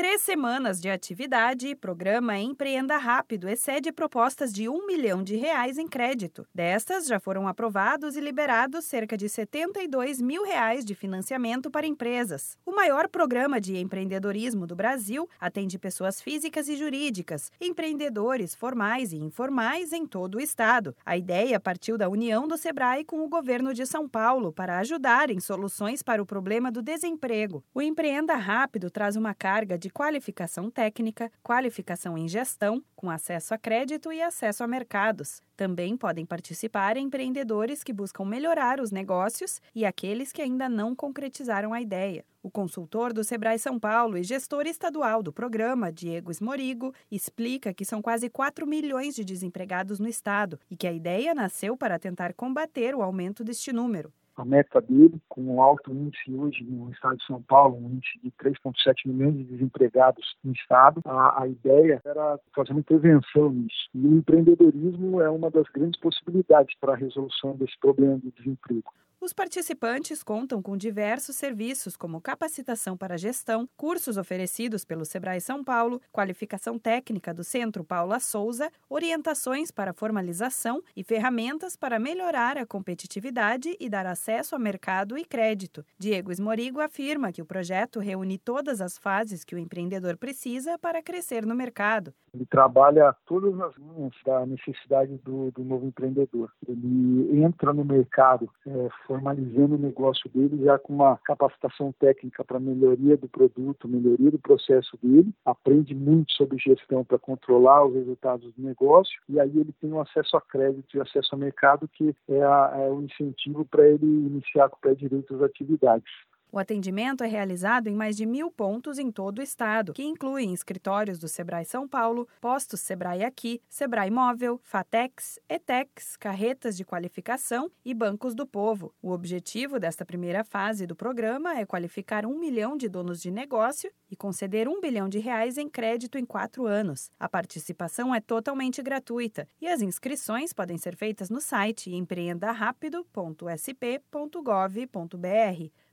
três semanas de atividade, programa Empreenda Rápido excede propostas de um milhão de reais em crédito. Destas, já foram aprovados e liberados cerca de 72 mil reais de financiamento para empresas. O maior programa de empreendedorismo do Brasil atende pessoas físicas e jurídicas, empreendedores formais e informais em todo o estado. A ideia partiu da união do Sebrae com o governo de São Paulo para ajudar em soluções para o problema do desemprego. O Empreenda Rápido traz uma carga de qualificação técnica, qualificação em gestão, com acesso a crédito e acesso a mercados. Também podem participar empreendedores que buscam melhorar os negócios e aqueles que ainda não concretizaram a ideia. O consultor do Sebrae São Paulo e gestor estadual do programa, Diego Esmorigo, explica que são quase 4 milhões de desempregados no estado e que a ideia nasceu para tentar combater o aumento deste número a meta dele, com um alto índice hoje no estado de São Paulo, um índice de 3,7 milhões de desempregados no estado, a, a ideia era fazer uma intervenção nisso. E o empreendedorismo é uma das grandes possibilidades para a resolução desse problema do desemprego. Os participantes contam com diversos serviços, como capacitação para gestão, cursos oferecidos pelo Sebrae São Paulo, qualificação técnica do Centro Paula Souza, orientações para formalização e ferramentas para melhorar a competitividade e dar acesso a mercado e crédito. Diego Esmorigo afirma que o projeto reúne todas as fases que o empreendedor precisa para crescer no mercado. Ele trabalha todas as linhas da necessidade do, do novo empreendedor. Ele entra no mercado é, formalizando o negócio dele já com uma capacitação técnica para melhoria do produto, melhoria do processo dele, aprende muito sobre gestão para controlar os resultados do negócio e aí ele tem um acesso a crédito e acesso ao mercado que é, a, é o incentivo para ele iniciar com o pé direito as atividades. O atendimento é realizado em mais de mil pontos em todo o estado, que incluem escritórios do Sebrae São Paulo, postos Sebrae Aqui, Sebrae Móvel, Fatex, Etex, carretas de qualificação e bancos do povo. O objetivo desta primeira fase do programa é qualificar um milhão de donos de negócio e conceder um bilhão de reais em crédito em quatro anos. A participação é totalmente gratuita e as inscrições podem ser feitas no site empreendarápido.sp.gov.br.